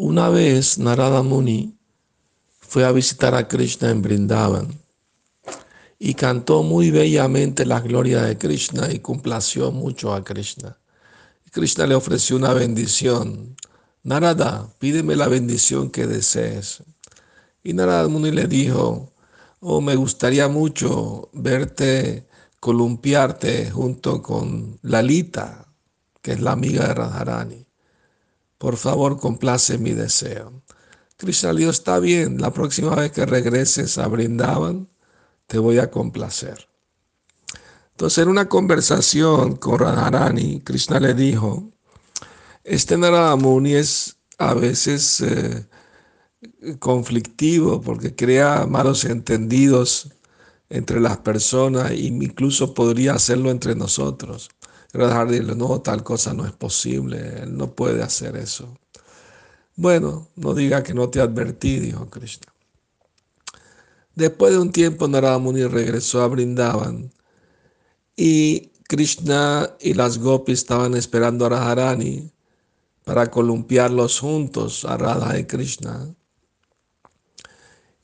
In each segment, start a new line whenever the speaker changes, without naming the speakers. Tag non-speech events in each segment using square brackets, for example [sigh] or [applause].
Una vez Narada Muni fue a visitar a Krishna en Brindavan y cantó muy bellamente la gloria de Krishna y complació mucho a Krishna. Krishna le ofreció una bendición. Narada, pídeme la bendición que desees. Y Narada Muni le dijo, oh, me gustaría mucho verte columpiarte junto con Lalita, que es la amiga de Radharani. Por favor, complace mi deseo. Krishna le dijo, está bien, la próxima vez que regreses a Brindavan, te voy a complacer. Entonces, en una conversación con Radharani, Krishna le dijo, este Narada Muni es a veces eh, conflictivo porque crea malos entendidos entre las personas e incluso podría hacerlo entre nosotros. Radharani dijo, no, tal cosa no es posible, él no puede hacer eso. Bueno, no diga que no te advertí, dijo Krishna. Después de un tiempo, Narada Muni regresó a Brindavan y Krishna y las gopis estaban esperando a Radharani para columpiarlos juntos a Radha y Krishna.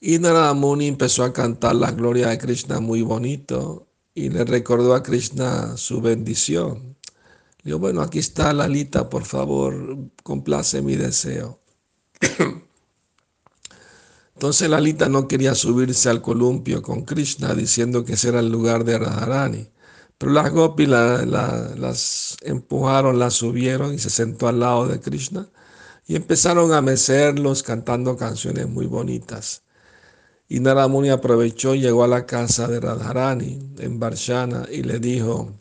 Y Narada Muni empezó a cantar la gloria de Krishna muy bonito y le recordó a Krishna su bendición. Le dijo, bueno, aquí está Lalita, por favor, complace mi deseo. [coughs] Entonces Lalita no quería subirse al columpio con Krishna diciendo que ese era el lugar de Radharani. Pero las gopis las empujaron, las subieron y se sentó al lado de Krishna y empezaron a mecerlos cantando canciones muy bonitas. Y Naramuni aprovechó y llegó a la casa de Radharani en Barshana y le dijo,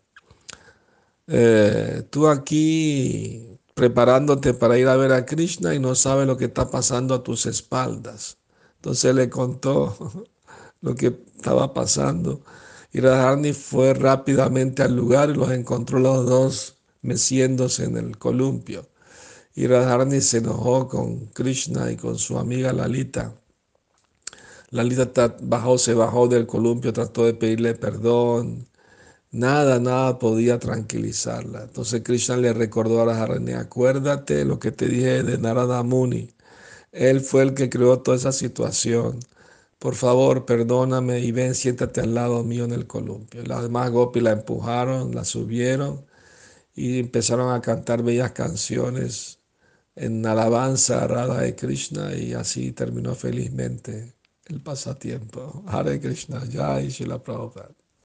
eh, tú aquí preparándote para ir a ver a Krishna y no sabes lo que está pasando a tus espaldas. Entonces le contó [laughs] lo que estaba pasando. Y Radharani fue rápidamente al lugar y los encontró los dos meciéndose en el columpio. Y Radharani se enojó con Krishna y con su amiga Lalita. Lalita bajó, se bajó del columpio, trató de pedirle perdón. Nada, nada podía tranquilizarla. Entonces Krishna le recordó a Radharani, acuérdate lo que te dije de Narada Muni él fue el que creó toda esa situación. Por favor, perdóname y ven, siéntate al lado mío en el columpio. Las demás Gopi la empujaron, la subieron y empezaron a cantar bellas canciones en alabanza a Radha de Krishna y así terminó felizmente el pasatiempo. Hare Krishna, Jai Shila Prabhupada.